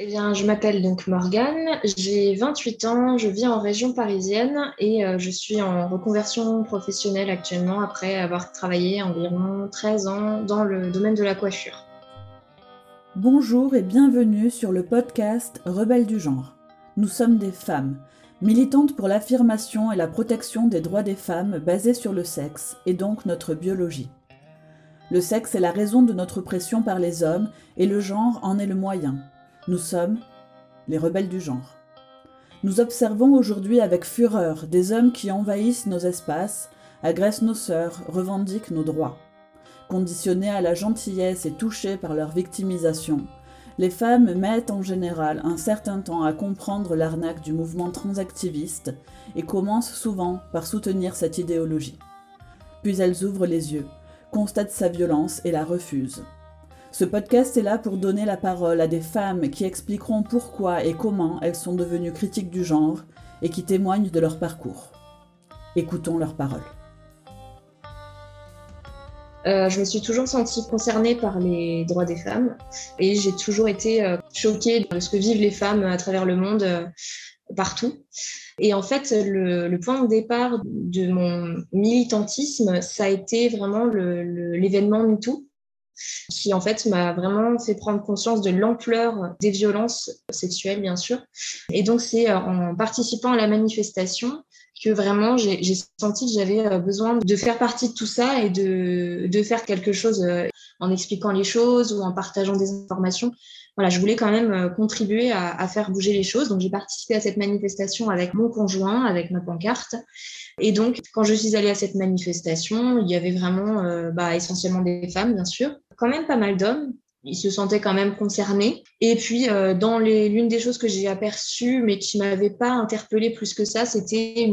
Eh bien, je m'appelle donc Morgane, j'ai 28 ans, je vis en région parisienne et euh, je suis en reconversion professionnelle actuellement après avoir travaillé environ 13 ans dans le domaine de la coiffure. Bonjour et bienvenue sur le podcast Rebelles du genre. Nous sommes des femmes, militantes pour l'affirmation et la protection des droits des femmes basés sur le sexe et donc notre biologie. Le sexe est la raison de notre oppression par les hommes et le genre en est le moyen. Nous sommes les rebelles du genre. Nous observons aujourd'hui avec fureur des hommes qui envahissent nos espaces, agressent nos sœurs, revendiquent nos droits. Conditionnés à la gentillesse et touchés par leur victimisation, les femmes mettent en général un certain temps à comprendre l'arnaque du mouvement transactiviste et commencent souvent par soutenir cette idéologie. Puis elles ouvrent les yeux, constatent sa violence et la refusent. Ce podcast est là pour donner la parole à des femmes qui expliqueront pourquoi et comment elles sont devenues critiques du genre et qui témoignent de leur parcours. Écoutons leurs paroles. Euh, je me suis toujours sentie concernée par les droits des femmes et j'ai toujours été euh, choquée de ce que vivent les femmes à travers le monde, euh, partout. Et en fait, le, point de départ de mon militantisme, ça a été vraiment l'événement MeToo qui en fait m'a vraiment fait prendre conscience de l'ampleur des violences sexuelles, bien sûr. Et donc c'est euh, en participant à la manifestation que vraiment j'ai senti que j'avais euh, besoin de faire partie de tout ça et de, de faire quelque chose euh, en expliquant les choses ou en partageant des informations. Voilà, je voulais quand même contribuer à, faire bouger les choses. Donc j'ai participé à cette manifestation avec mon conjoint, avec ma pancarte. Et donc, quand je suis allée à cette manifestation, il y avait vraiment bah, essentiellement des femmes, bien sûr, quand même pas mal d'hommes. Ils se sentaient quand même concernés. Et puis, euh, dans l'une des choses que j'ai aperçues, mais qui m'avait pas interpellée plus que ça, c'était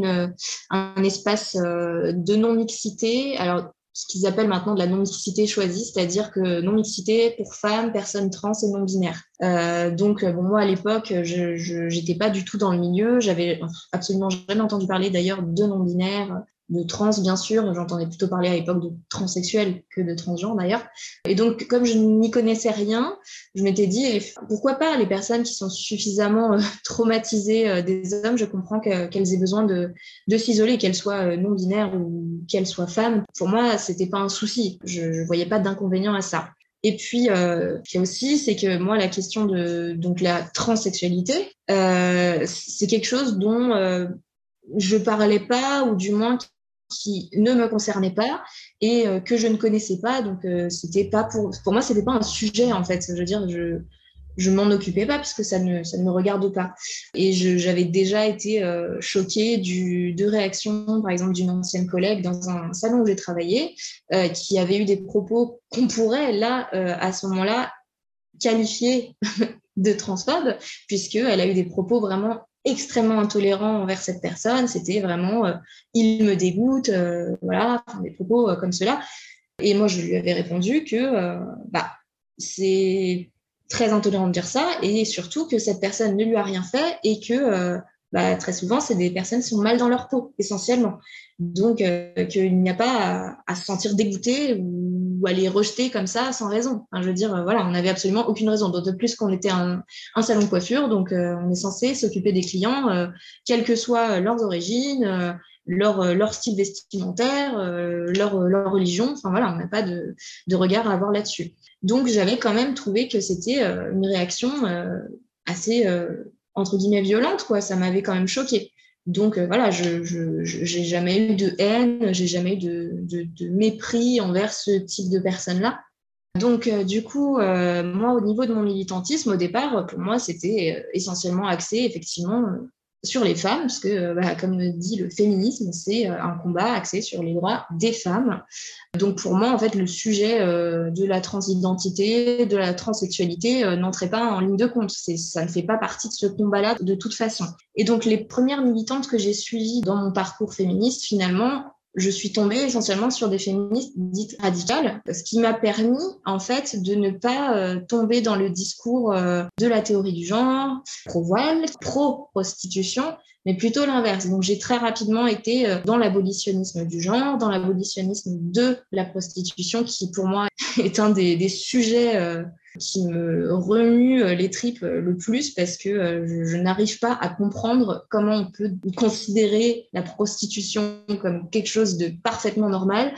un espace euh, de non-mixité. Alors, ce qu'ils appellent maintenant de la non-mixité choisie, c'est-à-dire que non-mixité pour femmes, personnes trans et non-binaires. Euh, donc, bon, moi, à l'époque, je n'étais pas du tout dans le milieu. J'avais absolument jamais entendu parler d'ailleurs de non-binaires, de trans, bien sûr. J'entendais plutôt parler à l'époque de transsexuels que de transgenres d'ailleurs. Et donc, comme je n'y connaissais rien, je m'étais dit, pourquoi pas les personnes qui sont suffisamment euh, traumatisées euh, des hommes, je comprends qu'elles aient besoin de, de s'isoler, qu'elles soient euh, non-binaires ou qu'elles soient femmes. Pour moi, c'était pas un souci. Je voyais pas d'inconvénient à ça. Et puis, euh, puis aussi, c'est que moi, la question de donc la transsexualité, c'est quelque chose dont je parlais pas, ou du moins qui ne me concernait pas et euh, que je ne connaissais pas. Donc, euh, c'était pas pour, pour moi, c'était pas un sujet en fait. Je veux dire, je, je m'en occupais pas parce que ça ne, ça ne me regarde pas. Et j'avais déjà été euh, choquée de réactions, par exemple, d'une ancienne collègue dans un salon où j'ai travaillé, qui avait eu des propos qu'on pourrait, là, à ce moment-là, qualifier de transphobe, puisqu'elle a eu des propos vraiment extrêmement intolérant envers cette personne. C'était vraiment, euh, il me dégoûte, euh, voilà, des propos euh, comme cela. Et moi, je lui avais répondu que bah, c'est très intolérant de dire ça, et surtout que cette personne ne lui a rien fait et que bah, très souvent, c'est des personnes qui sont mal dans leur peau, essentiellement. Donc, qu'il n'y a pas à, à, se sentir dégoûté ou ou rejeter comme ça sans raison. Je veux dire, euh, voilà, on n'avait absolument aucune raison. D'autant plus qu'on était un, un, salon de coiffure, donc euh, on est censé s'occuper des clients, euh, quelles que soient leurs origines, leur, leur style vestimentaire, leur, leur religion. Enfin voilà, on n'a pas de, de regard à avoir là-dessus. Donc j'avais quand même trouvé que c'était une réaction assez entre guillemets violente, quoi. Ça m'avait quand même choqué. Donc euh, voilà, je j'ai jamais eu de haine, j'ai jamais eu de, de, de, mépris envers ce type de personnes-là. Donc euh, du coup, euh, moi au niveau de mon militantisme, au départ, pour moi, c'était essentiellement axé effectivement sur les femmes, parce que, euh, bah, comme dit le féminisme, c'est euh, un combat axé sur les droits des femmes. Donc pour moi, en fait, le sujet euh, de la transidentité, de la transsexualité n'entrait pas en ligne de compte. Ça ne fait pas partie de ce combat-là de toute façon. Et donc les premières militantes que j'ai suivies dans mon parcours féministe, finalement, je suis tombée essentiellement sur des féministes dites radicales, ce qui m'a permis en fait de ne pas euh, tomber dans le discours euh, de la théorie du genre, pro-voile, pro-prostitution, mais plutôt l'inverse. Donc j'ai très rapidement été euh, dans l'abolitionnisme du genre, dans l'abolitionnisme de la prostitution, qui pour moi est un des, des sujets qui me remue les tripes le plus parce que je, n'arrive pas à comprendre comment on peut considérer la prostitution comme quelque chose de parfaitement normal,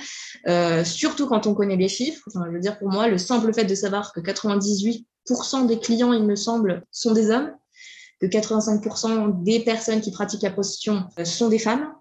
surtout quand on connaît les chiffres. Je veux dire, pour moi, le simple fait de savoir que 98% des clients, il me semble, sont des hommes, que 85% des personnes qui pratiquent la prostitution sont des femmes,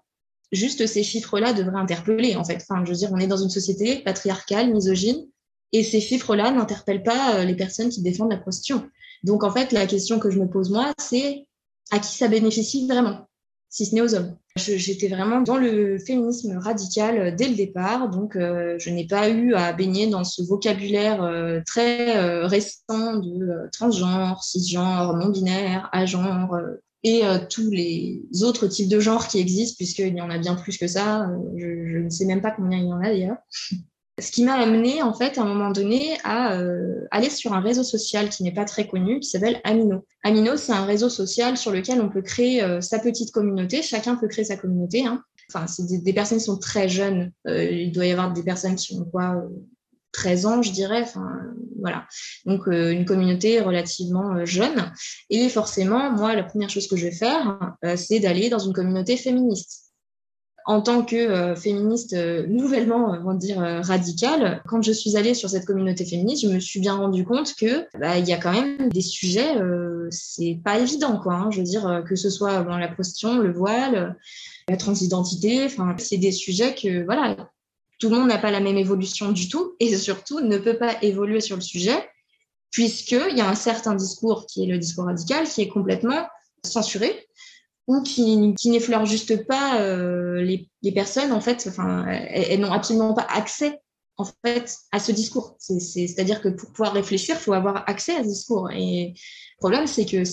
juste ces chiffres-là devraient interpeller, en fait. Enfin, je veux dire, on est dans une société patriarcale, misogyne, et ces chiffres-là n'interpellent pas euh, les personnes qui défendent la prostitution. Donc, en fait, la question que je me pose, moi, c'est à qui ça bénéficie vraiment, si ce n'est aux hommes? J'étais vraiment dans le féminisme radical euh, dès le départ, donc euh, je n'ai pas eu à baigner dans ce vocabulaire très récent de transgenre, cisgenre, non-binaire, agenre, et euh, tous les autres types de genres qui existent, puisqu'il y en a bien plus que ça. Euh, je, ne sais même pas combien il y en a d'ailleurs. Ce qui m'a amené, en fait, à un moment donné, à euh, aller sur un réseau social qui n'est pas très connu, qui s'appelle Amino. Amino, c'est un réseau social sur lequel on peut créer sa petite communauté. Chacun peut créer sa communauté. Hein. Enfin, c'est des, personnes qui sont très jeunes. il doit y avoir des personnes qui ont quoi 13 ans, je dirais. Enfin, voilà. Donc, euh, une communauté relativement euh, jeune. Et forcément, moi, la première chose que je vais faire, euh, c'est d'aller dans une communauté féministe. En tant que féministe nouvellement, on va dire, radicale, quand je suis allée sur cette communauté féministe, je me suis bien rendu compte que bah, il y a quand même des sujets, c'est pas évident, quoi. Hein. je veux dire, que ce soit la prostitution, le voile, la transidentité, enfin, c'est des sujets que, voilà, tout le monde n'a pas la même évolution du tout et surtout ne peut pas évoluer sur le sujet puisqu'il y a un certain discours qui est le discours radical qui est complètement censuré ou qui, qui n'effleure juste pas euh, les, les, personnes en fait. Enfin elles, n'ont absolument pas accès en fait à ce discours. C'est à dire que pour pouvoir réfléchir il faut avoir accès à ce discours. Et le problème c'est que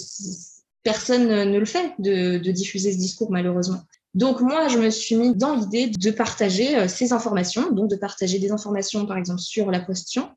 personne ne le fait de, de diffuser ce discours malheureusement. Donc moi, je me suis mis dans l'idée de partager euh, ces informations, donc de partager des informations, par exemple, sur la question,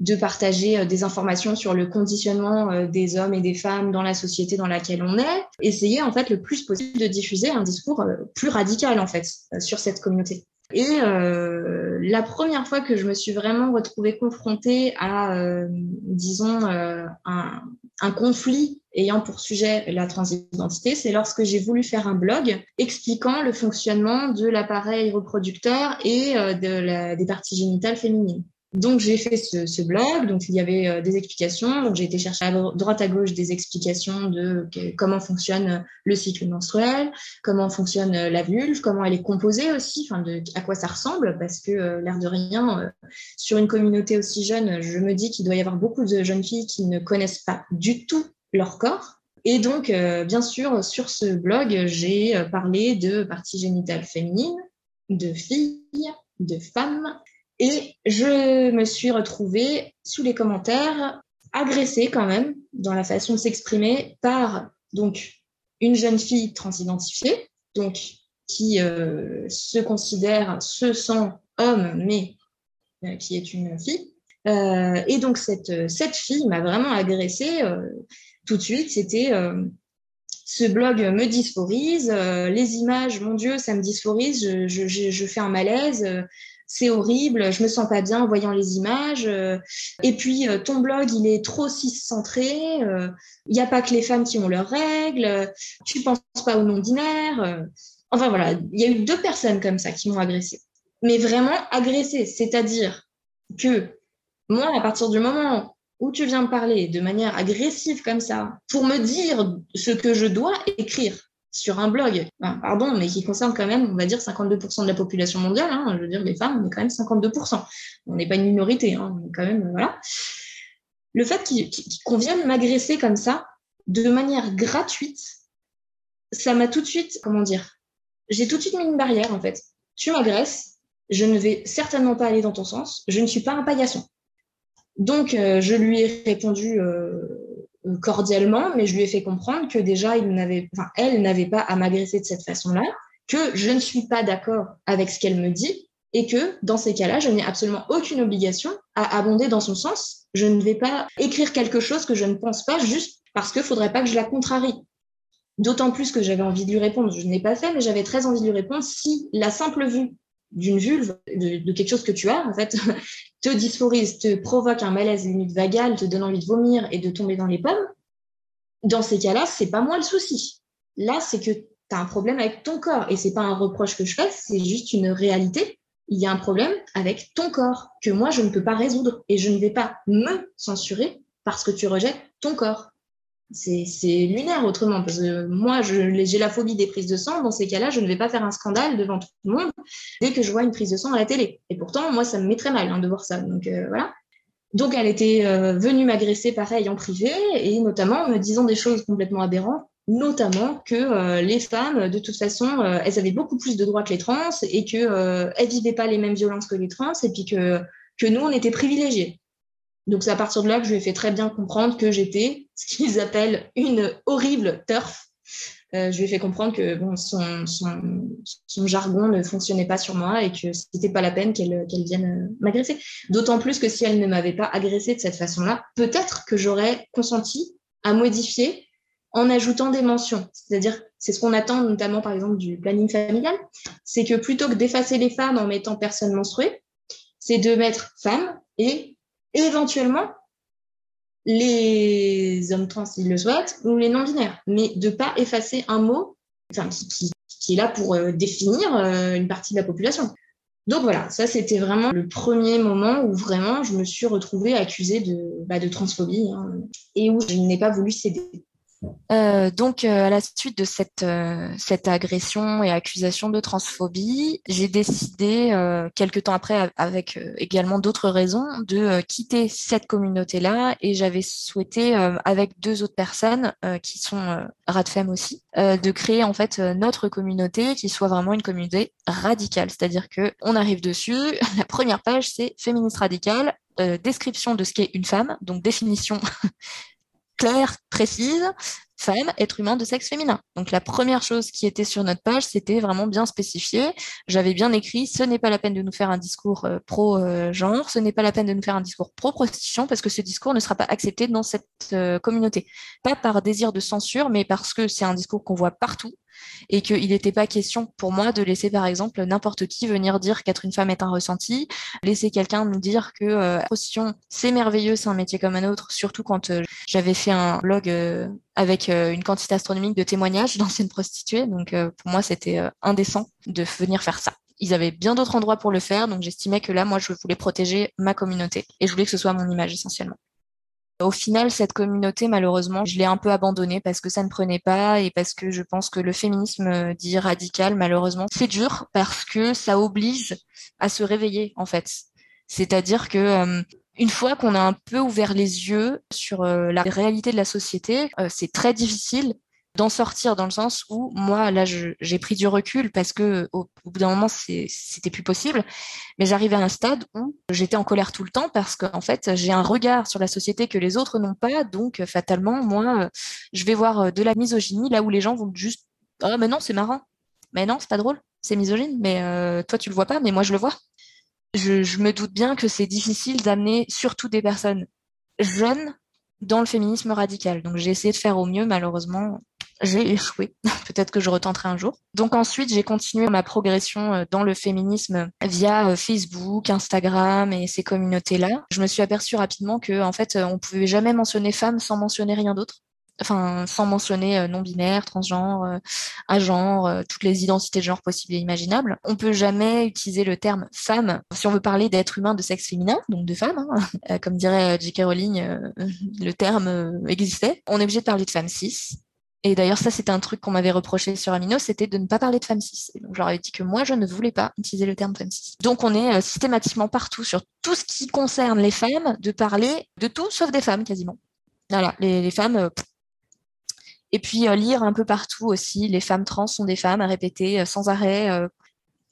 de partager euh, des informations sur le conditionnement euh, des hommes et des femmes dans la société dans laquelle on est, essayer en fait le plus possible de diffuser un discours plus radical en fait sur cette communauté. Et euh, la première fois que je me suis vraiment retrouvée confrontée à, euh, disons, euh, un, un, conflit ayant pour sujet la transidentité, c'est lorsque j'ai voulu faire un blog expliquant le fonctionnement de l'appareil reproducteur et de la, des parties génitales féminines. Donc j'ai fait ce, blog, donc il y avait euh, des explications, donc j'ai été chercher à droite à gauche des explications de comment fonctionne le cycle menstruel, comment fonctionne euh, la vulve, comment elle est composée aussi, enfin à quoi ça ressemble, parce que euh, l'air de rien, sur une communauté aussi jeune, je me dis qu'il doit y avoir beaucoup de jeunes filles qui ne connaissent pas du tout leur corps. Et donc, bien sûr, sur ce blog, j'ai parlé de parties génitales féminines, de filles, de femmes, et je me suis retrouvée sous les commentaires agressée quand même dans la façon de s'exprimer par donc une jeune fille transidentifiée, donc qui euh, se considère, se sent homme, mais euh, qui est une fille. Euh, et donc cette, cette fille m'a vraiment agressée tout de suite. C'était ce blog me dysphorise, les images, mon Dieu, ça me dysphorise, je, je, je fais un malaise, c'est horrible, je me sens pas bien en voyant les images. Euh, et puis euh, ton blog, il est trop cis-centré. Euh, il n'y a pas que les femmes qui ont leurs règles. Tu penses pas au non-binaire. Enfin voilà, il y a eu deux personnes comme ça qui m'ont agressée. Mais vraiment agressée, c'est-à-dire que moi, à partir du moment où tu viens me parler de manière agressive comme ça, pour me dire ce que je dois écrire, sur un blog, pardon, mais qui concerne quand même, on va dire, 52% de la population mondiale. Hein, je veux dire, les femmes, on est quand même 52%. On n'est pas une minorité, hein, on est quand même, voilà. Le fait qu'on vienne m'agresser comme ça, de manière gratuite, ça m'a tout de suite, comment dire, j'ai tout de suite mis une barrière, en fait. Tu m'agresses, je ne vais certainement pas aller dans ton sens, je ne suis pas un paillasson. Donc, euh, je lui ai répondu euh, cordialement, mais je lui ai fait comprendre que déjà, il n'avait, enfin, elle n'avait pas à m'agresser de cette façon-là, que je ne suis pas d'accord avec ce qu'elle me dit et que dans ces cas-là, je n'ai absolument aucune obligation à abonder dans son sens. Je ne vais pas écrire quelque chose que je ne pense pas juste parce qu'il faudrait pas que je la contrarie. D'autant plus que j'avais envie de lui répondre. Je n'ai pas fait, mais j'avais très envie de lui répondre si la simple vue d'une vulve, de, quelque chose que tu as, en fait, te dysphorise, te provoque un malaise limite vagal, te donne envie de vomir et de tomber dans les pommes, dans ces cas-là, c'est pas moi le souci. Là, c'est que tu as un problème avec ton corps. Et c'est pas un reproche que je fais, c'est juste une réalité. Il y a un problème avec ton corps que moi, je ne peux pas résoudre. Et je ne vais pas me censurer parce que tu rejettes ton corps c'est lunaire autrement, parce que moi, j'ai la phobie des prises de sang. Dans ces cas-là, je ne vais pas faire un scandale devant tout le monde dès que je vois une prise de sang à la télé. Et pourtant, moi, ça me met très mal hein, de voir ça. Donc euh, voilà. Donc elle était euh, venue m'agresser pareil en privé, et notamment en me disant des choses complètement aberrantes, notamment que euh, les femmes, de toute façon, elles avaient beaucoup plus de droits que les trans, et que elles vivaient pas les mêmes violences que les trans, et puis que que nous, on était privilégiés. Donc c'est à partir de là que je lui ai fait très bien comprendre que j'étais ce qu'ils appellent une horrible turf. Euh, je lui ai fait comprendre que son, jargon ne fonctionnait pas sur moi et que c'était pas la peine qu'elle vienne euh, m'agresser. D'autant plus que si elle ne m'avait pas agressé de cette façon-là, peut-être que j'aurais consenti à modifier en ajoutant des mentions. C'est-à-dire, c'est ce qu'on attend notamment par exemple du planning familial, c'est que plutôt que d'effacer les femmes en mettant personne menstruée, c'est de mettre femme et éventuellement les hommes trans s'ils le souhaitent ou les non-binaires, mais de pas effacer un mot qui, est là pour euh, définir euh, une partie de la population. Donc voilà, ça c'était vraiment le premier moment où vraiment je me suis retrouvée accusée de, bah, transphobie hein, et où je n'ai pas voulu céder. Euh, donc, euh, à la suite de cette, euh, cette agression et accusation de transphobie, j'ai décidé, quelques temps après, avec également d'autres raisons, de quitter cette communauté-là. Et j'avais souhaité, avec deux autres personnes qui sont Radfem aussi, de créer en fait notre communauté qui soit vraiment une communauté radicale. C'est-à-dire que on arrive dessus, la première page c'est féministe radicale, description de ce qu'est une femme, donc définition claire, précise, femme, être humain de sexe féminin. Donc la première chose qui était sur notre page, c'était vraiment bien spécifié. J'avais bien écrit, ce n'est pas la peine de nous faire un discours euh, pro-genre, ce n'est pas la peine de nous faire un discours pro-prostitution, parce que ce discours ne sera pas accepté dans cette euh, communauté. Pas par désir de censure, mais parce que c'est un discours qu'on voit partout et qu'il n'était pas question pour moi de laisser par exemple n'importe qui venir dire qu'être une femme est un ressenti, laisser quelqu'un me dire que euh, c'est merveilleux, c'est un métier comme un autre, surtout quand euh, j'avais fait un blog euh, avec une quantité astronomique de témoignages d'anciennes prostituées, donc pour moi c'était indécent de venir faire ça ils avaient bien d'autres endroits pour le faire, donc j'estimais que là, moi, je voulais protéger ma communauté et je voulais que ce soit mon image essentiellement. Au final, cette communauté, malheureusement, je l'ai un peu abandonnée parce que ça ne prenait pas et parce que je pense que le féminisme euh, dit radical, malheureusement, c'est dur parce que ça oblige à se réveiller, en fait. C'est-à-dire que euh, une fois qu'on a un peu ouvert les yeux sur euh, la réalité de la société, c'est très difficile d'en sortir dans le sens où moi là j'ai pris du recul parce que au, bout d'un moment c'était plus possible. Mais j'arrivais à un stade où j'étais en colère tout le temps parce qu'en fait j'ai un regard sur la société que les autres n'ont pas. Donc fatalement moi je vais voir de la misogynie là où les gens vont juste oh mais non c'est marrant. Mais non c'est pas drôle. C'est misogyne. Mais euh, toi tu le vois pas mais moi je le vois je me doute bien que c'est difficile d'amener surtout des personnes jeunes dans le féminisme radical. Donc j'ai essayé de faire au mieux, malheureusement, j'ai échoué. Peut-être que je retenterai un jour. Donc ensuite, j'ai continué ma progression euh, dans le féminisme via euh, Facebook, Instagram et ces communautés-là. Je me suis aperçue rapidement que en fait, euh, on pouvait jamais mentionner femme sans mentionner rien d'autre. Enfin, sans mentionner non-binaire, transgenre, agenre, toutes les identités de genre possibles et imaginables. On peut jamais utiliser le terme femme si on veut parler d'être humain de sexe féminin, donc de femme. Hein. Comme dirait J.K. Rowling, le terme existait. On est obligé de parler de femme cis et d'ailleurs, ça, c'était un truc qu'on m'avait reproché sur Amino, c'était de ne pas parler de femme cis. Et donc, je leur avais dit que moi, je ne voulais pas utiliser le terme femme cis. Donc, on est euh, systématiquement partout sur tout ce qui concerne les femmes, de parler de tout sauf des femmes, quasiment. Voilà, les, femmes. Euh, et puis, euh, lire un peu partout aussi, les femmes trans sont des femmes, à répéter sans arrêt.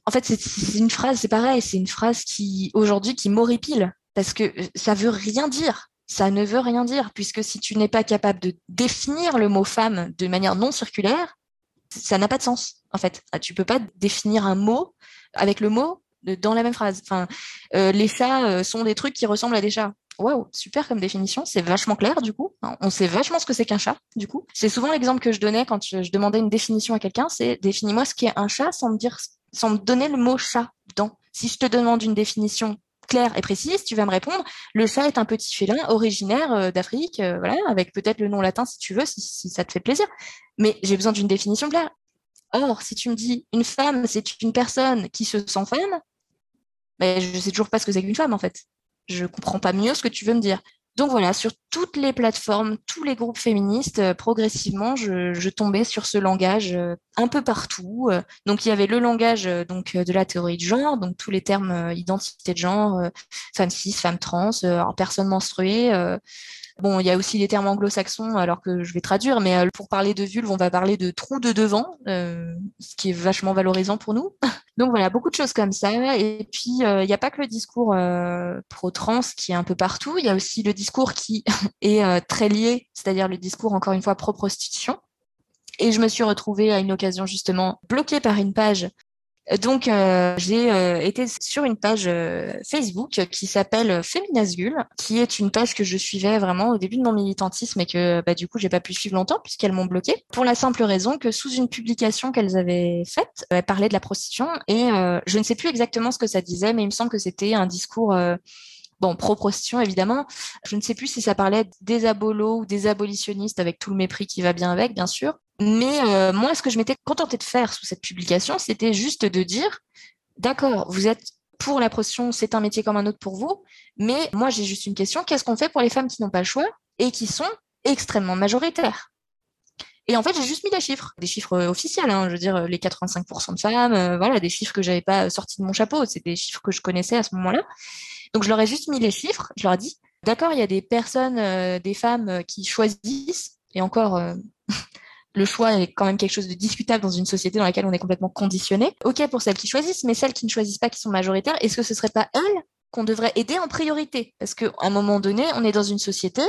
En fait, c'est une phrase, c'est pareil, c'est une phrase qui, aujourd'hui, qui m'horripile, parce que ça veut rien dire ça ne veut rien dire, puisque si tu n'es pas capable de définir le mot femme de manière non circulaire, ça n'a pas de sens, en fait. Ah, tu peux pas définir un mot avec le mot dans la même phrase. Enfin, euh, les chats euh, sont des trucs qui ressemblent à des chats. Waouh, super comme définition, c'est vachement clair du coup. On sait vachement ce que c'est qu'un chat du coup. C'est souvent l'exemple que je donnais quand je, demandais une définition à quelqu'un, c'est définis-moi ce qu'est un chat sans me dire sans me donner le mot chat dedans. Si je te demande une définition claire et précise, tu vas me répondre le chat est un petit félin originaire euh, d'Afrique, euh, voilà, avec peut-être le nom latin si tu veux, si, ça te fait plaisir. Mais j'ai besoin d'une définition claire. Or, si tu me dis une femme, c'est une personne qui se sent femme, ben, je sais toujours pas ce que c'est qu'une femme en fait. Je comprends pas mieux ce que tu veux me dire. Donc voilà, sur toutes les plateformes, tous les groupes féministes, euh, progressivement, je, tombais sur ce langage euh, un peu partout. Euh. donc il y avait le langage donc de la théorie du genre, donc tous les termes identité de genre, femme cis, femme trans, personne menstruée. Bon, il y a aussi les termes anglo-saxons, alors que je vais traduire, mais pour parler de vulve, on va parler de trou de devant, ce qui est vachement valorisant pour nous. Donc voilà, beaucoup de choses comme ça. Et puis, euh, il n'y a pas que le discours euh, pro-trans qui est un peu partout. Il y a aussi le discours qui est euh, très lié, c'est-à-dire le discours, encore une fois, pro-prostitution. Et je me suis retrouvée à une occasion justement bloquée par une page donc, euh, j'ai euh, été sur une page euh, Facebook qui s'appelle Féminasgule, qui est une page que je suivais vraiment au début de mon militantisme et que bah, du coup, j'ai pas pu suivre longtemps puisqu'elles m'ont bloqué pour la simple raison que sous une publication qu'elles avaient faite, elles parlaient de la prostitution et je ne sais plus exactement ce que ça disait, mais il me semble que c'était un discours Bon, pro-prostitution, évidemment. Je ne sais plus si ça parlait des abolos ou des abolitionnistes avec tout le mépris qui va bien avec, bien sûr. Mais euh, moi, ce que je m'étais contentée de faire sous cette publication, c'était juste de dire, d'accord, vous êtes pour la prostitution, c'est un métier comme un autre pour vous, mais moi, j'ai juste une question, qu'est-ce qu'on fait pour les femmes qui n'ont pas le choix et qui sont extrêmement majoritaires? Et en fait, j'ai juste mis des chiffres, des chiffres euh, officiels. Hein, je veux dire, les 85% de femmes, euh, voilà, des chiffres que j'avais pas sortis de mon chapeau. C'est des chiffres que je connaissais à ce moment-là. Donc, je leur ai juste mis les chiffres. Je leur ai dit, d'accord, il y a des personnes, des femmes qui choisissent, et encore, le choix est quand même quelque chose de discutable dans une société dans laquelle on est complètement conditionné. Ok pour celles qui choisissent, mais celles qui ne choisissent pas, qui sont majoritaires, est-ce que ce serait pas elles qu'on devrait aider en priorité? Parce qu'à un moment donné, on est dans une société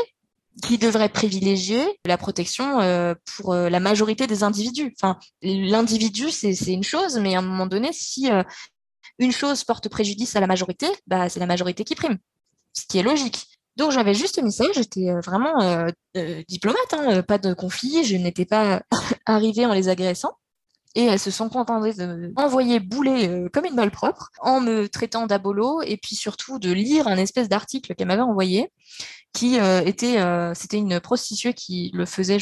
qui devrait privilégier la protection euh, pour euh, la majorité des individus. Enfin, l'individu, c'est une chose, mais à un moment donné, si euh, une chose porte préjudice à la majorité, bah, c'est la majorité qui prime, ce qui est logique. Donc j'avais juste mis ça, j'étais euh, vraiment euh, euh, diplomate, hein, pas de conflit, je n'étais pas arrivée en les agressant. Et elles se sont contentées de m'envoyer bouler comme une balle propre en me traitant d'abolo et puis surtout de lire un espèce d'article qu'elle m'avait envoyé qui était c'était une prostituée qui le faisait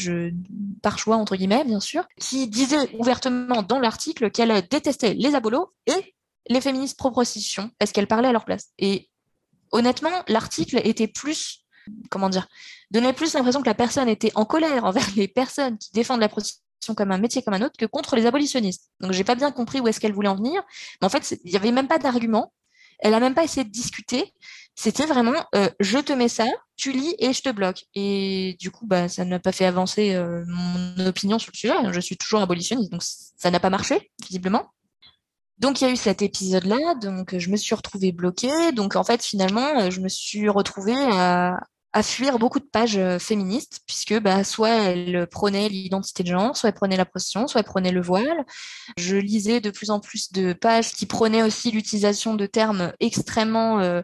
par choix entre guillemets bien sûr qui disait ouvertement dans l'article qu'elle détestait les abolos et les féministes pro-prostitution parce qu'elle parlait à leur place honnêtement, l'article était plus, comment dire, donnait plus l'impression que la personne était en colère envers les personnes qui défendent la prostitution comme un métier comme un autre que contre les abolitionnistes. Donc j'ai pas bien compris où est-ce qu'elle voulait en venir, mais en fait il y avait même pas d'argument. Elle a même pas essayé de discuter. C'était vraiment euh, je te mets ça, tu lis et je te bloque. Et du coup bah ça n'a pas fait avancer euh, mon opinion sur le sujet. Je suis toujours abolitionniste, donc ça n'a pas marché visiblement. Donc il y a eu cet épisode-là, donc je me suis retrouvée bloquée. Donc en fait finalement, je me suis retrouvée à, fuir beaucoup de pages euh, féministes, puisque bah, soit elles prenaient l'identité de genre, soit elles prenaient la prostitution, soit elles prenaient le voile. Je lisais de plus en plus de pages qui prenaient aussi l'utilisation de termes extrêmement euh,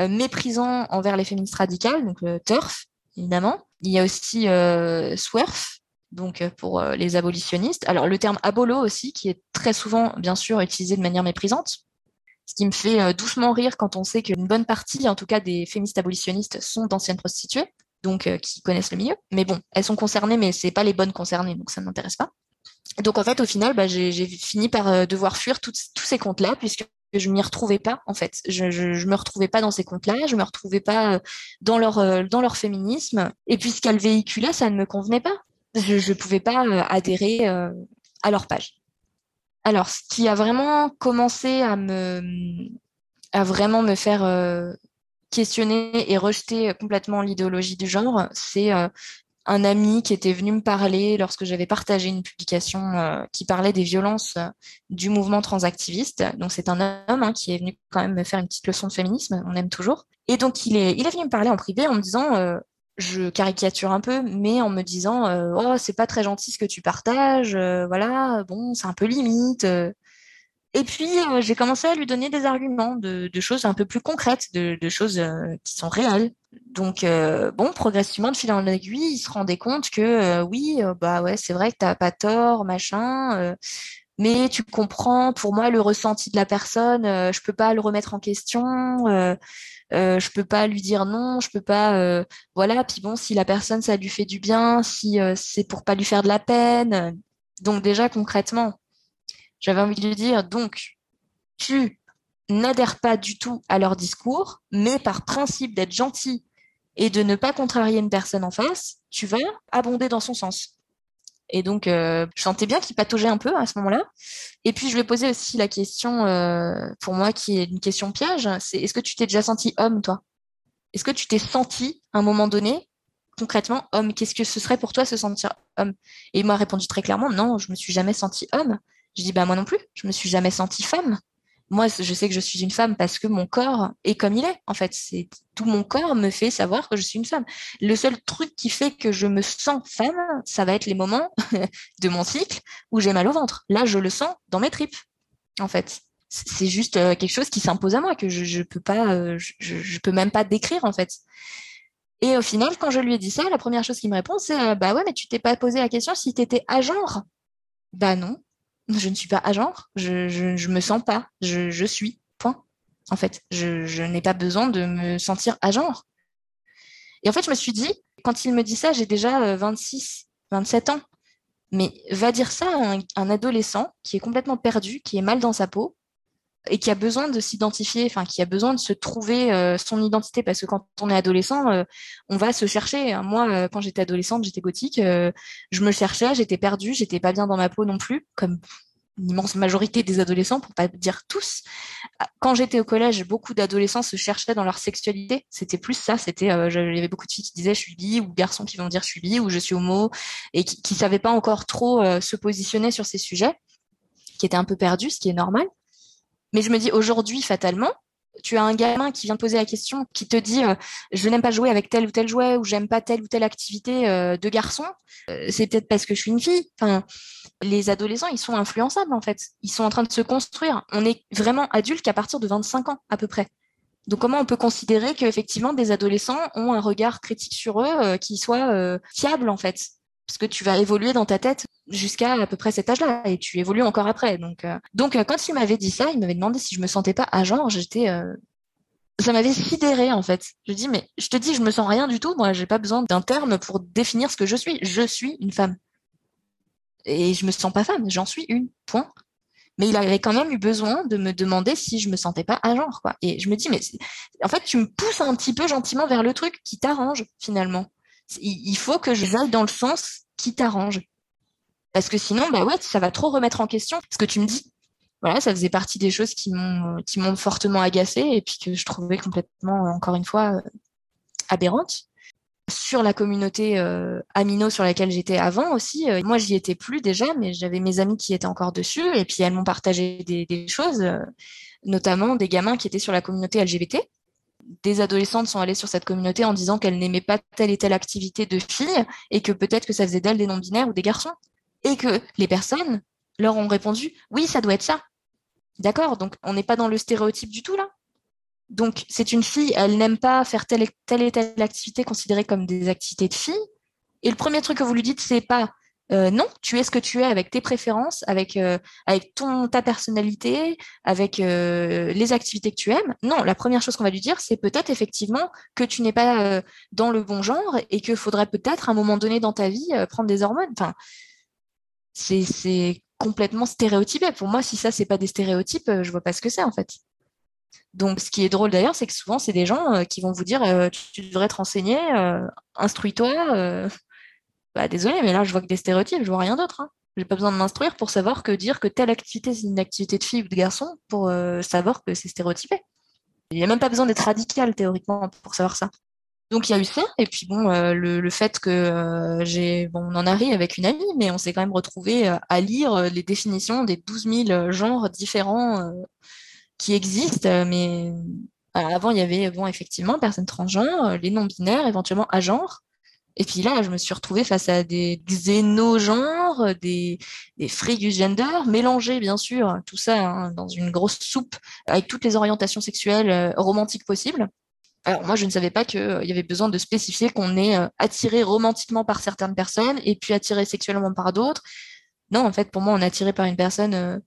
euh, méprisants envers les féministes radicales, donc le TERF, évidemment. Il y a aussi euh, SWERF, donc euh, pour euh, les abolitionnistes. Alors le terme abolo aussi, qui est très souvent, bien sûr, utilisé de manière méprisante, ce qui me fait euh, doucement rire quand on sait qu'une bonne partie, en tout cas des féministes abolitionnistes, sont d'anciennes prostituées, donc qui connaissent le milieu. Mais bon, elles sont concernées, mais c'est pas les bonnes concernées, donc ça ne m'intéresse pas. Donc en fait, au final, bah, j'ai fini par devoir fuir tous ces comptes-là, puisque je m'y retrouvais pas en fait. Je, je, me retrouvais pas dans ces comptes-là, je me retrouvais pas dans leur dans leur féminisme. Et puis ce qu'elles véhiculaient, ça ne me convenait pas je ne pouvais pas euh, adhérer euh, à leur page. Alors, ce qui a vraiment commencé à me, à vraiment me faire euh, questionner et rejeter complètement l'idéologie du genre, c'est un ami qui était venu me parler lorsque j'avais partagé une publication qui parlait des violences du mouvement transactiviste. Donc c'est un homme hein, qui est venu quand même me faire une petite leçon de féminisme, on aime toujours. Et donc il est, il est venu me parler en privé en me disant je caricature un peu, mais en me disant euh, oh c'est pas très gentil ce que tu partages, euh, voilà bon c'est un peu limite. Euh. Et puis j'ai commencé à lui donner des arguments de, choses un peu plus concrètes, de, choses qui sont réelles. Donc bon progressivement de fil en aiguille, il se rendait compte que oui bah ouais c'est vrai que t'as pas tort machin, mais tu comprends, pour moi, le ressenti de la personne, je peux pas le remettre en question, euh, euh, je peux pas lui dire non, je peux pas, euh, voilà. Puis bon, si la personne ça lui fait du bien, si c'est pour pas lui faire de la peine, donc déjà concrètement, j'avais envie de lui dire, donc tu n'adhères pas du tout à leur discours, mais par principe d'être gentil et de ne pas contrarier une personne en face, tu vas abonder dans son sens. Et donc, euh, je sentais bien qu'il pataugeait un peu à ce moment-là. Et puis, je lui ai posé aussi la question, euh, pour moi, qui est une question piège, c'est est-ce que tu t'es déjà senti homme, toi? Est-ce que tu t'es senti, à un moment donné, concrètement, homme? Qu'est-ce que ce serait pour toi se sentir homme? Et il m'a répondu très clairement, non, je me suis jamais senti homme. Je dis, bah moi non plus, je me suis jamais senti femme moi, je sais que je suis une femme parce que mon corps est comme il est. En fait, c'est tout mon corps me fait savoir que je suis une femme. Le seul truc qui fait que je me sens femme, ça va être les moments de mon cycle où j'ai mal au ventre. Là, je le sens dans mes tripes. En fait, c'est juste euh, quelque chose qui s'impose à moi que je, je peux pas, euh, je, peux même pas décrire en fait. Et au final, quand je lui ai dit ça, la première chose qu'il me répond, c'est euh, bah ouais, mais tu t'es pas posé la question si t'étais à genre. Bah non, je ne suis pas à genre, je, je, je me sens pas, je, suis, point. En fait, je, n'ai pas besoin de me sentir à genre. Et en fait, je me suis dit, quand il me dit ça, j'ai déjà 26, euh, 27 ans. Mais va dire ça à un, adolescent qui est complètement perdu, qui est mal dans sa peau et qui a besoin de s'identifier, enfin qui a besoin de se trouver euh, son identité parce que quand on est adolescent, euh, on va se chercher. Moi, euh, quand j'étais adolescente, j'étais gothique, je me cherchais, j'étais perdue, j'étais pas bien dans ma peau non plus, comme l'immense majorité des adolescents, pour pas dire tous. Quand j'étais au collège, beaucoup d'adolescents se cherchaient dans leur sexualité. C'était plus ça. C'était, il y avait beaucoup de filles qui disaient je suis bi ou garçons qui vont dire je suis bi ou je suis homo et qui, qui savaient pas encore trop se positionner sur ces sujets, qui étaient un peu perdus, ce qui est normal. Mais je me dis aujourd'hui, fatalement, tu as un gamin qui vient te poser la question, qui te dit euh, je n'aime pas jouer avec tel ou tel jouet ou j'aime pas telle ou telle activité euh, de garçon, euh, c'est peut-être parce que je suis une fille. Les adolescents, ils sont influençables en fait. Ils sont en train de se construire. On est vraiment adulte qu'à partir de 25 ans à peu près. Donc comment on peut considérer qu'effectivement des adolescents ont un regard critique sur eux qui soit fiable en fait? Parce que tu vas évoluer dans ta tête jusqu'à à peu près cet âge-là et tu évolues encore après. Donc, euh, euh, quand il m'avait dit ça, il m'avait demandé si je me sentais pas à genre. J'étais, euh, ça m'avait sidéré en fait. Je dis mais je te dis, je me sens rien du tout. Moi, j'ai pas besoin d'un terme pour définir ce que je suis. Je suis une femme et je me sens pas femme. J'en suis une. Point. Mais il avait quand même eu besoin de me demander si je me sentais pas à genre. Et je me dis mais en fait tu me pousses un petit peu gentiment vers le truc qui t'arrange finalement. Il faut que je aille dans le sens qui t'arrange. Parce que sinon, bah ouais, ça va trop remettre en question ce que tu me dis. Voilà, ça faisait partie des choses qui m'ont fortement agacée et puis que je trouvais complètement, encore une fois, euh, aberrante. Sur la communauté euh, Amino sur laquelle j'étais avant aussi, euh, moi j'y étais plus déjà, mais j'avais mes amis qui étaient encore dessus et puis elles m'ont partagé des choses, notamment des gamins qui étaient sur la communauté LGBT des adolescentes sont allées sur cette communauté en disant qu'elles n'aimaient pas telle et telle activité de filles et que peut-être que ça faisait d'elles des non-binaires ou des garçons. Et que les personnes leur ont répondu oui, ça doit être ça. D'accord, donc on n'est pas dans le stéréotype du tout là? Donc c'est une fille, elle n'aime pas faire telle et, telle activité considérée comme des activités de filles. Et le premier truc que vous lui dites, c'est pas euh, non, tu es ce que tu es avec tes préférences, avec euh, ton ta personnalité, avec euh, les activités que tu aimes. Non, la première chose qu'on va lui dire, c'est peut-être effectivement que tu n'es pas dans le bon genre et qu'il faudrait peut-être à un moment donné dans ta vie prendre des hormones. C'est complètement stéréotypé. Pour moi, si ça c'est pas des stéréotypes, je vois pas ce que c'est en fait. Donc, ce qui est drôle d'ailleurs, c'est que souvent, c'est des gens qui vont vous dire tu, devrais te renseigner, instruis-toi, bah désolé, mais là je vois que des stéréotypes, je vois rien d'autre. Hein. J'ai pas besoin de m'instruire pour savoir que dire que telle activité c'est une activité de fille ou de garçon pour euh, savoir que c'est stéréotypé. Il n'y a même pas besoin d'être radical théoriquement pour savoir ça. Donc il y a eu ça, et puis bon, euh, le, fait que euh, j'ai, bon, on en a ri avec une amie, mais on s'est quand même retrouvé à lire les définitions des 12 000 genres différents qui existent, mais avant il y avait bon effectivement personnes transgenres, les non binaires, éventuellement à genre, et puis là, je me suis retrouvée face à des xénogenres, des, des freak gender, mélangés bien sûr, tout ça hein, dans une grosse soupe avec toutes les orientations sexuelles euh, romantiques possibles. Alors moi, je ne savais pas qu'il euh, y avait besoin de spécifier qu'on est euh, attiré romantiquement par certaines personnes et puis attiré sexuellement par d'autres. Non, en fait, pour moi, on est attiré par une personne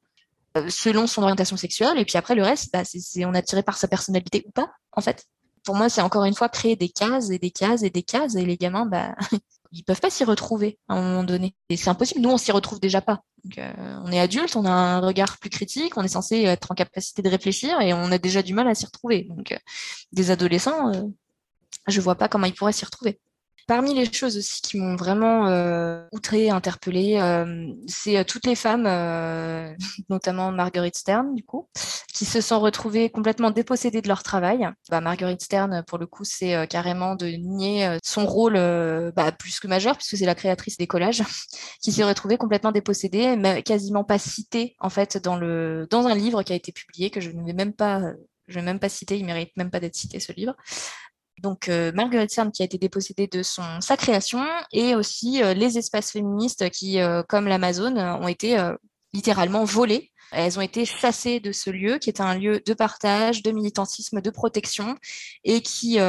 selon son orientation sexuelle, et puis après, le reste, bah, c'est on est attiré par sa personnalité ou pas, en fait. Pour moi, c'est encore une fois créer des cases et des cases et des cases, et les gamins, bah, ils peuvent pas s'y retrouver à un moment donné. Et c'est impossible. Nous, on s'y retrouve déjà pas. on est adulte, on a un regard plus critique, on est censé être en capacité de réfléchir et on a déjà du mal à s'y retrouver. Donc, des adolescents, je vois pas comment ils pourraient s'y retrouver. Parmi les choses aussi qui m'ont vraiment euh, outré, interpellée, euh, c'est euh, toutes les femmes, euh, notamment Marguerite Stern, du coup, qui se sont retrouvées complètement dépossédées de leur travail. Bah, Marguerite Stern, pour le coup, c'est carrément de nier son rôle bah, plus que majeur, puisque c'est la créatrice des collages, qui s'est retrouvée complètement dépossédée, mais quasiment pas citée en fait dans un livre qui a été publié que je ne vais même pas je vais même pas citer, il mérite même pas d'être cité ce livre, donc euh, Marguerite Cern qui a été dépossédée de son, sa création et aussi euh, les espaces féministes qui, euh, comme l'Amazon, ont été littéralement volés. Elles ont été chassées de ce lieu qui est un lieu de partage, de militantisme, de protection et qui,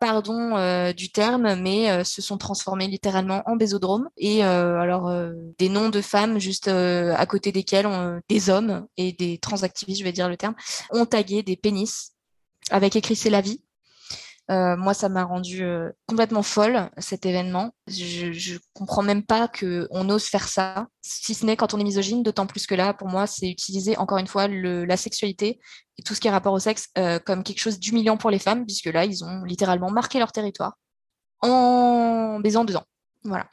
pardon du terme, mais se sont transformées littéralement en bésodrome. Et alors des noms de femmes juste à côté desquels des hommes et des transactivistes, je vais dire le terme, ont tagué des pénis avec écrit c'est la vie euh, moi, ça m'a rendu euh, complètement folle cet événement. Je, je comprends même pas que on ose faire ça, si ce n'est quand on est misogyne. D'autant plus que là, pour moi, c'est utiliser encore une fois la sexualité et tout ce qui est rapport au sexe euh, comme quelque chose d'humiliant pour les femmes, puisque là, ils ont littéralement marqué leur territoire en baisant deux ans. Voilà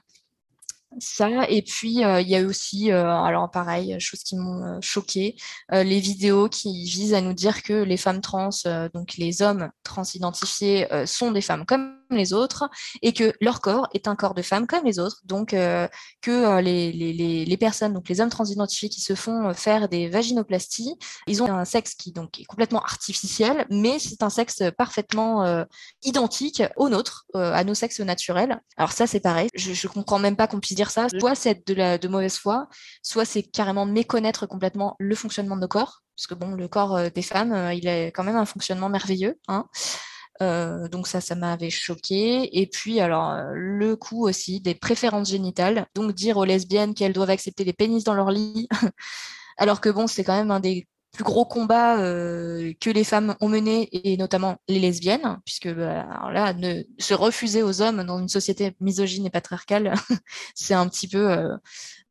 ça. Et puis, euh, il y a aussi, euh, alors pareil, choses qui m'ont euh, choqué, les vidéos qui visent à nous dire que les femmes trans, donc les hommes trans identifiés, sont des femmes comme les autres et que leur corps est un corps de femme comme les autres. Donc, que les, les, les, personnes, donc les hommes transidentifiés qui se font faire des vaginoplasties, ils ont un sexe qui donc est complètement artificiel, mais c'est un sexe parfaitement identique au nôtre, à nos sexes naturels. Alors ça, c'est pareil. Je, je comprends même pas qu'on puisse dire ça. Soit c'est de, la, de mauvaise foi, soit c'est carrément méconnaître complètement le fonctionnement de nos corps. Parce que bon, le corps euh, des femmes, euh, il a quand même un fonctionnement merveilleux. Hein. Euh, donc ça, ça m'avait choqué. Et puis alors le coup aussi des préférences génitales, donc dire aux lesbiennes qu'elles doivent accepter les pénis dans leur lit, alors que bon, c'est quand même un des plus gros combats euh, que les femmes ont menés, et notamment les lesbiennes, puisque bah, là, ne, se refuser aux hommes dans une société misogyne et patriarcale, c'est un petit peu euh,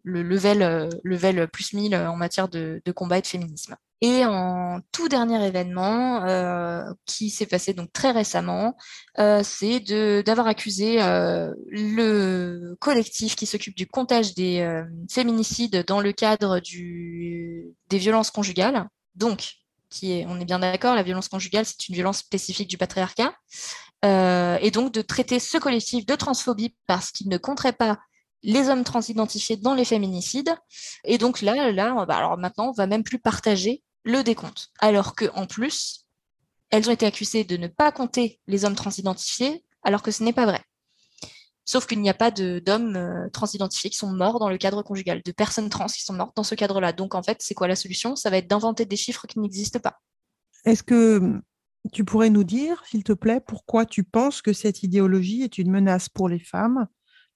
le level, euh, level plus 1000 en matière de, combat et de féminisme. Et en tout dernier événement euh, qui s'est passé donc très récemment, euh, c'est d'avoir accusé euh, le collectif qui s'occupe du comptage des féminicides dans le cadre du, des violences conjugales. Donc, qui est, on est bien d'accord, la violence conjugale, c'est une violence spécifique du patriarcat. et donc de traiter ce collectif de transphobie parce qu'il ne compterait pas les hommes transidentifiés dans les féminicides. Et donc là, là, alors maintenant, on va même plus partager le décompte. Alors que en plus, elles ont été accusées de ne pas compter les hommes transidentifiés, alors que ce n'est pas vrai. Sauf qu'il n'y a pas d'hommes euh, transidentifiés qui sont morts dans le cadre conjugal, de personnes trans qui sont mortes dans ce cadre-là. Donc en fait, c'est quoi la solution? Ça va être d'inventer des chiffres qui n'existent pas. Est-ce que hum, tu pourrais nous dire, s'il te plaît, pourquoi tu penses que cette idéologie est une menace pour les femmes,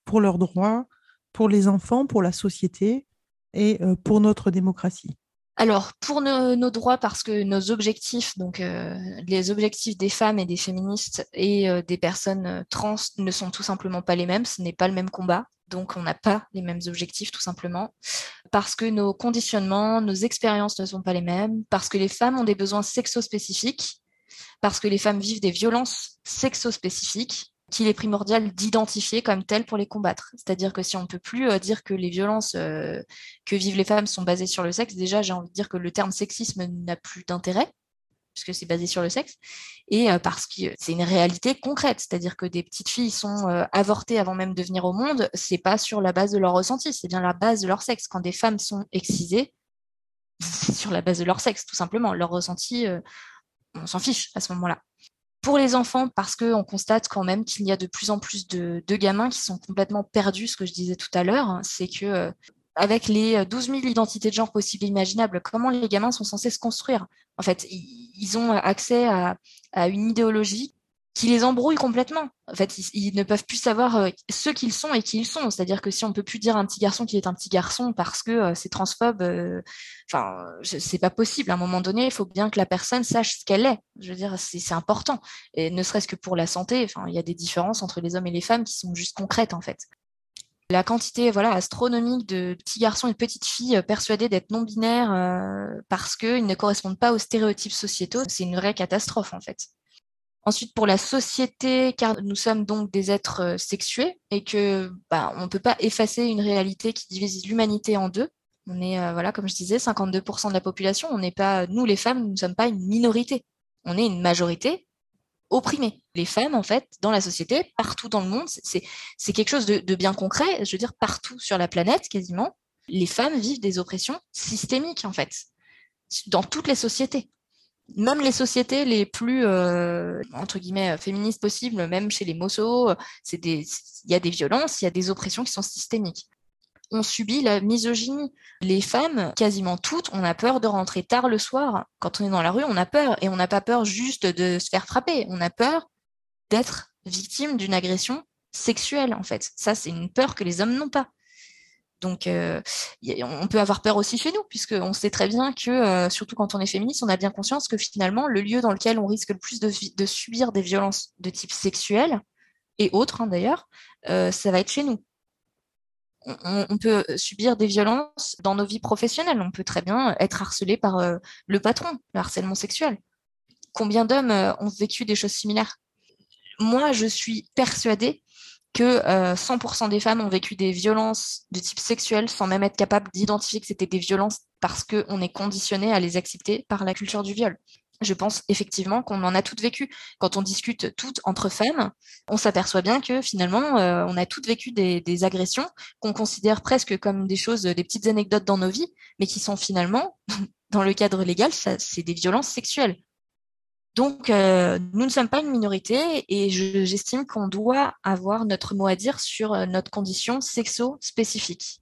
pour leurs droits, pour les enfants, pour la société et euh, pour notre démocratie? Alors, pour nos, droits, parce que nos objectifs, donc euh, les objectifs des femmes et des féministes et euh, des personnes euh, trans ne sont tout simplement pas les mêmes, ce n'est pas le même combat, donc on n'a pas les mêmes objectifs tout simplement, parce que nos conditionnements, nos expériences ne sont pas les mêmes, parce que les femmes ont des besoins sexo-spécifiques, parce que les femmes vivent des violences sexo-spécifiques, qu'il est primordial d'identifier comme tel pour les combattre. C'est-à-dire que si on ne peut plus euh, dire que les violences euh, que vivent les femmes sont basées sur le sexe, déjà j'ai envie de dire que le terme sexisme n'a plus d'intérêt puisque c'est basé sur le sexe, et euh, parce que c'est une réalité concrète, c'est-à-dire que des petites filles sont avortées avant même de venir au monde, c'est pas sur la base de leur ressenti, c'est bien la base de leur sexe. Quand des femmes sont excisées, c'est sur la base de leur sexe, tout simplement. Leur ressenti, on s'en fiche à ce moment-là pour les enfants, parce qu'on constate quand même qu'il y a de plus en plus de, gamins qui sont complètement perdus, ce que je disais tout à l'heure, hein, c'est que euh, avec les 12 000 identités de genre possibles et imaginables, comment les gamins sont censés se construire? En fait, ils ont accès à, une idéologie qui les embrouille complètement. En fait, ils, ne peuvent plus savoir euh, ce qu'ils sont et qui ils sont. C'est-à-dire que si on peut plus dire un petit garçon qu'il est un petit garçon parce que euh, c'est transphobe, euh, enfin, c'est pas possible. À un moment donné, il faut bien que la personne sache ce qu'elle est. Je veux dire, c'est important. Et ne serait-ce que pour la santé, enfin, il y a des différences entre les hommes et les femmes qui sont juste concrètes en fait. La quantité voilà astronomique de petits garçons et de petites filles persuadés d'être non binaires parce qu'ils ne correspondent pas aux stéréotypes sociétaux, c'est une vraie catastrophe en fait. Ensuite, pour la société, car nous sommes donc des êtres euh, sexués et que bah, on ne peut pas effacer une réalité qui divise l'humanité en deux. On est, euh, voilà, comme je disais, 52% de la population. On n'est pas, nous les femmes, nous ne sommes pas une minorité. On est une majorité opprimée. Les femmes, en fait, dans la société, partout dans le monde, c'est quelque chose de bien concret. Je veux dire, partout sur la planète, quasiment, les femmes vivent des oppressions systémiques, en fait, dans toutes les sociétés même les sociétés les plus euh, entre guillemets féministes possibles, même chez les Mossos, c'est des, il y a des violences, il y a des oppressions qui sont systémiques. On subit la misogynie. Les femmes, quasiment toutes, on a peur de rentrer tard le soir. Quand on est dans la rue, on a peur et on n'a pas peur juste de se faire frapper. On a peur d'être victime d'une agression sexuelle en fait. Ça, c'est une peur que les hommes n'ont pas. Donc, euh, on peut avoir peur aussi chez nous, puisqu'on sait très bien que, euh, surtout quand on est féministe, on a bien conscience que finalement, le lieu dans lequel on risque le plus de, subir des violences de type sexuel, et autres hein, d'ailleurs, euh, ça va être chez nous. On, peut subir des violences dans nos vies professionnelles. On peut très bien être harcelé par le patron, le harcèlement sexuel. Combien d'hommes ont vécu des choses similaires? Moi, je suis persuadée que 100% euh, des femmes ont vécu des violences de type sexuel sans même être capable d'identifier que c'était des violences parce qu'on est conditionné à les accepter par la culture du viol. Je pense effectivement qu'on en a toutes vécu. Quand on discute toutes entre femmes, on s'aperçoit bien que finalement, euh, on a toutes vécu des, des agressions qu'on considère presque comme des choses, des petites anecdotes dans nos vies, mais qui sont finalement, dans le cadre légal, c'est des violences sexuelles. Donc, euh, nous ne sommes pas une minorité et j'estime qu'on doit avoir notre mot à dire sur euh, notre condition sexo-spécifique.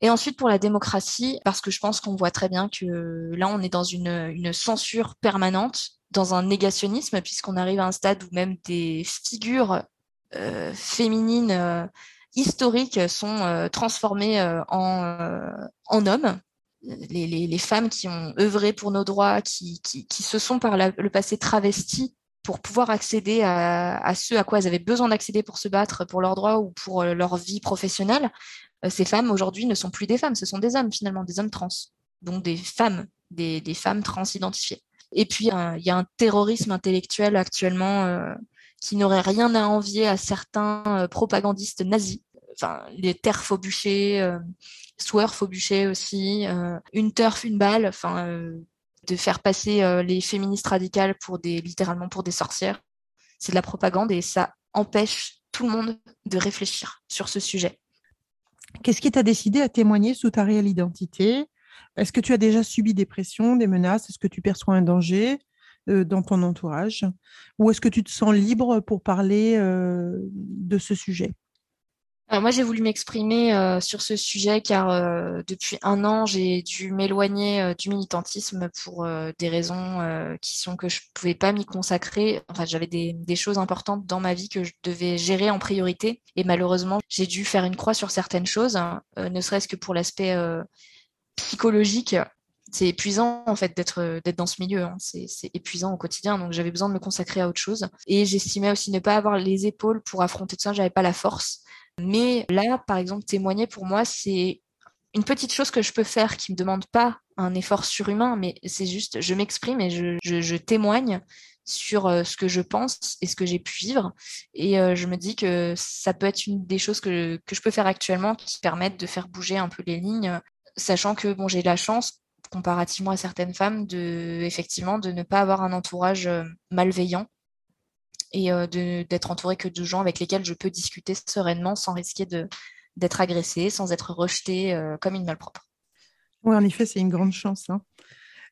Et ensuite, pour la démocratie, parce que je pense qu'on voit très bien que là, on est dans une, censure permanente, dans un négationnisme, puisqu'on arrive à un stade où même des figures euh, féminines historiques sont transformées en, en hommes les, femmes qui ont œuvré pour nos droits, qui, se sont par le passé travesties pour pouvoir accéder à, ce à quoi elles avaient besoin d'accéder pour se battre pour leurs droits ou pour euh, leur vie professionnelle, euh, ces femmes aujourd'hui ne sont plus des femmes, ce sont des hommes finalement, des hommes trans, donc des femmes, des, femmes trans identifiées. Et puis, euh, il y a un terrorisme intellectuel actuellement qui n'aurait rien à envier à certains propagandistes nazis, enfin, les terres faubuchées, Swerf au bûcher aussi, euh, une turf, une balle, enfin, euh, de faire passer euh, les féministes radicales pour des, littéralement pour des sorcières. C'est de la propagande et ça empêche tout le monde de réfléchir sur ce sujet. Qu'est-ce qui t'a décidé à témoigner sous ta réelle identité? Est-ce que tu as déjà subi des pressions, des menaces? Est-ce que tu perçois un danger dans ton entourage? Ou est-ce que tu te sens libre pour parler de ce sujet? Moi, j'ai voulu m'exprimer euh, sur ce sujet car euh, depuis un an, j'ai dû m'éloigner euh, du militantisme pour des raisons qui sont que je pouvais pas m'y consacrer. Enfin, j'avais des, choses importantes dans ma vie que je devais gérer en priorité et malheureusement, j'ai dû faire une croix sur certaines choses, hein, ne serait-ce que pour l'aspect psychologique. C'est épuisant en fait d'être d'être dans ce milieu. Hein. C'est épuisant au quotidien, donc j'avais besoin de me consacrer à autre chose. Et j'estimais aussi ne pas avoir les épaules pour affronter tout ça. J'avais pas la force. Mais là, par exemple, témoigner pour moi, c'est une petite chose que je peux faire qui me demande pas un effort surhumain, mais c'est juste, je m'exprime et je, témoigne sur euh, ce que je pense et ce que j'ai pu vivre. Et euh, je me dis que ça peut être une des choses que, que je peux faire actuellement qui permettent de faire bouger un peu les lignes, sachant que bon, j'ai la chance, comparativement à certaines femmes, de effectivement de ne pas avoir un entourage euh, malveillant et euh, d'être entouré que de gens avec lesquels je peux discuter sereinement sans risquer d'être agressé, sans être rejeté euh, comme une malpropre. Oui, en effet, c'est une grande chance. Hein.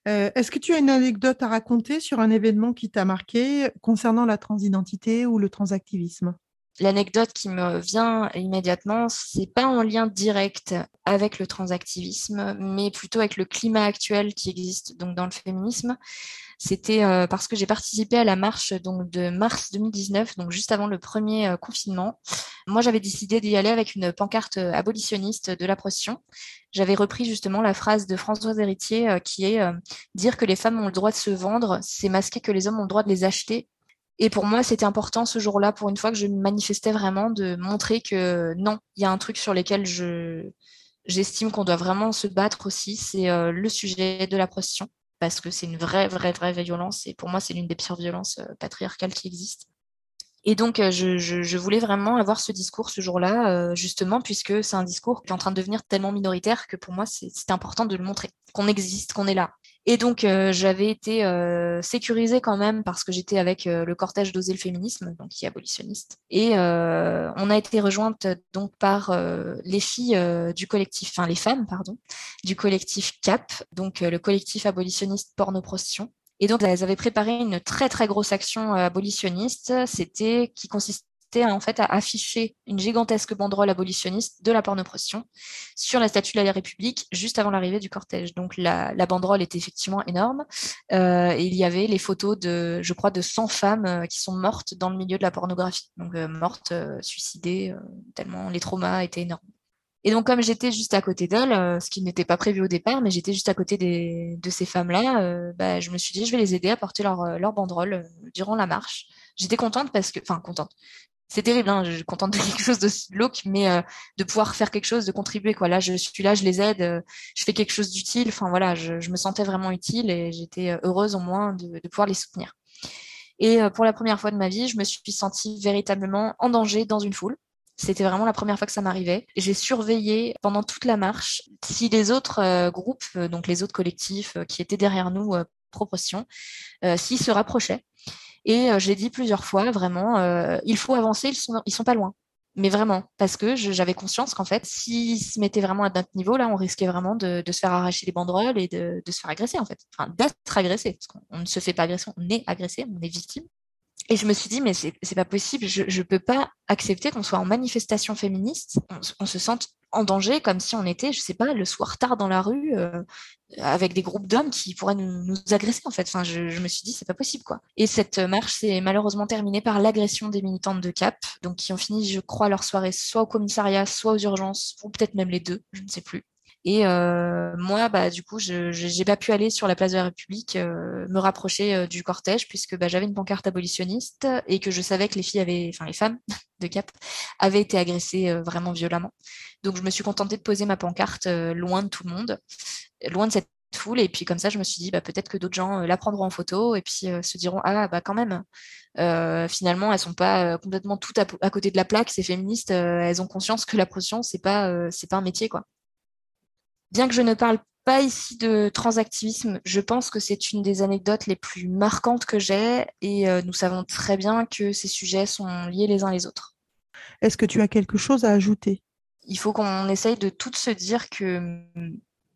Euh, est-ce que tu as une anecdote à raconter sur un événement qui t'a marqué concernant la transidentité ou le transactivisme? L'anecdote qui me vient immédiatement, c'est pas en lien direct avec le transactivisme, mais plutôt avec le climat actuel qui existe donc dans le féminisme. C'était euh, parce que j'ai participé à la marche donc de mars 2019, donc juste avant le premier euh, confinement. Moi, j'avais décidé d'y aller avec une pancarte euh, abolitionniste de la prostitution. J'avais repris justement la phrase de Françoise Héritier qui est dire que les femmes ont le droit de se vendre, c'est masquer que les hommes ont le droit de les acheter. Et pour moi, c'était important ce jour-là, pour une fois que je manifestais vraiment, de montrer que non, il y a un truc sur lequel je j'estime qu'on doit vraiment se battre aussi, c'est le sujet de la prostitution parce que c'est une vraie, vraie, vraie violence. Et pour moi, c'est l'une des pires violences euh, patriarcales qui existent. Et donc, euh, je, voulais vraiment avoir ce discours ce jour-là, euh, justement, puisque c'est un discours qui est en train de devenir tellement minoritaire que pour moi, c'est important de le montrer, qu'on existe, qu'on est là. Et donc, euh, j'avais été euh, sécurisée quand même parce que j'étais avec euh, le cortège d'Oser le féminisme, donc qui est abolitionniste. Et on a été rejointe donc par les filles du collectif, enfin les femmes, pardon, du collectif CAP, donc le collectif abolitionniste porno-prostitution. Et donc, elles avaient préparé une très, très grosse action abolitionniste. C'était qui consistait en fait à afficher une gigantesque banderole abolitionniste de la pornoprostitution sur la statue de la République juste avant l'arrivée du cortège. Donc la, banderole était effectivement énorme euh, et il y avait les photos de, je crois, de 100 femmes euh, qui sont mortes dans le milieu de la pornographie, donc euh, mortes, suicidées, tellement les traumas étaient énormes. Et donc, comme j'étais juste à côté d'elles, ce qui n'était pas prévu au départ, mais j'étais juste à côté de ces femmes-là, bah, je me suis dit, je vais les aider à porter leur, leur banderole durant la marche. J'étais contente parce que, enfin, contente c'est terrible, hein, je suis contente de quelque chose de glauque, mais euh, de pouvoir faire quelque chose, de contribuer. Quoi. Là, je suis là, je les aide, euh, je fais quelque chose d'utile. Enfin voilà, je, me sentais vraiment utile et j'étais euh, heureuse au moins de, pouvoir les soutenir. Et pour la première fois de ma vie, je me suis sentie véritablement en danger dans une foule. C'était vraiment la première fois que ça m'arrivait. J'ai surveillé pendant toute la marche si les autres groupes, donc les autres collectifs qui étaient derrière nous, proportion, s'ils se rapprochaient. Et euh, j'ai dit plusieurs fois, vraiment, euh, il faut avancer, ils sont, sont pas loin. Mais vraiment, parce que j'avais conscience qu'en fait, s'ils se mettaient vraiment à notre niveau, là, on risquait vraiment de, se faire arracher les banderoles et de, se faire agresser, en fait. Enfin, d'être agressé. Parce qu'on ne se fait pas agresser, on est agressé, on est victime. Et je me suis dit, mais c'est pas possible, je ne peux pas accepter qu'on soit en manifestation féministe, on, se sente en danger, comme si on était, je sais pas, le soir tard dans la rue, euh, avec des groupes d'hommes qui pourraient nous, agresser, en fait. Enfin, je, je me suis dit, c'est pas possible, quoi. Et cette marche s'est malheureusement terminée par l'agression des militantes de CAP, donc qui ont fini, je crois, leur soirée soit au commissariat, soit aux urgences, ou peut-être même les deux, je ne sais plus. Et euh, moi, bah, du coup, je n'ai pas pu aller sur la place de la République euh, me rapprocher euh, du cortège puisque bah, j'avais une pancarte abolitionniste et que je savais que les filles avaient, enfin les femmes de Cap avaient été agressées vraiment violemment. Donc je me suis contentée de poser ma pancarte loin de tout le monde, loin de cette foule. Et puis comme ça, je me suis dit bah, peut-être que d'autres gens la prendront en photo et puis se diront ah bah quand même. finalement, elles sont pas complètement toutes à, côté de la plaque. Ces féministes, elles ont conscience que la prostitution, c'est pas, pas un métier quoi. Bien que je ne parle pas ici de transactivisme, je pense que c'est une des anecdotes les plus marquantes que j'ai et euh, nous savons très bien que ces sujets sont liés les uns les autres. Est-ce que tu as quelque chose à ajouter? Il faut qu'on essaye de toutes se dire que,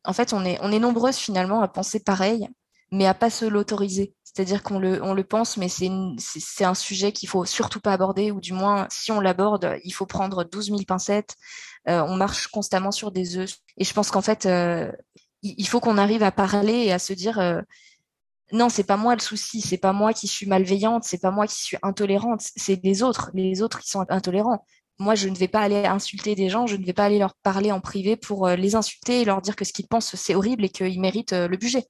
en fait, on est, on est nombreuses finalement à penser pareil, mais à pas se l'autoriser. C'est-à-dire qu'on le, on le pense, mais c'est un sujet qu'il faut surtout pas aborder, ou du moins, si on l'aborde, il faut prendre 12 000 pincettes. Euh, on marche constamment sur des œufs. Et je pense qu'en fait, euh, il faut qu'on arrive à parler et à se dire euh, non, c'est pas moi le souci, c'est pas moi qui suis malveillante, c'est pas moi qui suis intolérante, c'est les autres, les autres qui sont intolérants. Moi, je ne vais pas aller insulter des gens, je ne vais pas aller leur parler en privé pour les insulter et leur dire que ce qu'ils pensent c'est horrible et qu'ils méritent le budget.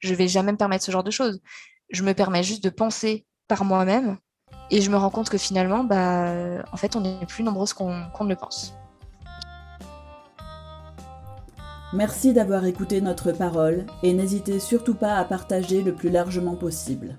Je vais jamais me permettre ce genre de choses je me permets juste de penser par moi-même et je me rends compte que finalement, bah, en fait, on est plus nombreuses qu'on ne le pense. Merci d'avoir écouté notre parole et n'hésitez surtout pas à partager le plus largement possible.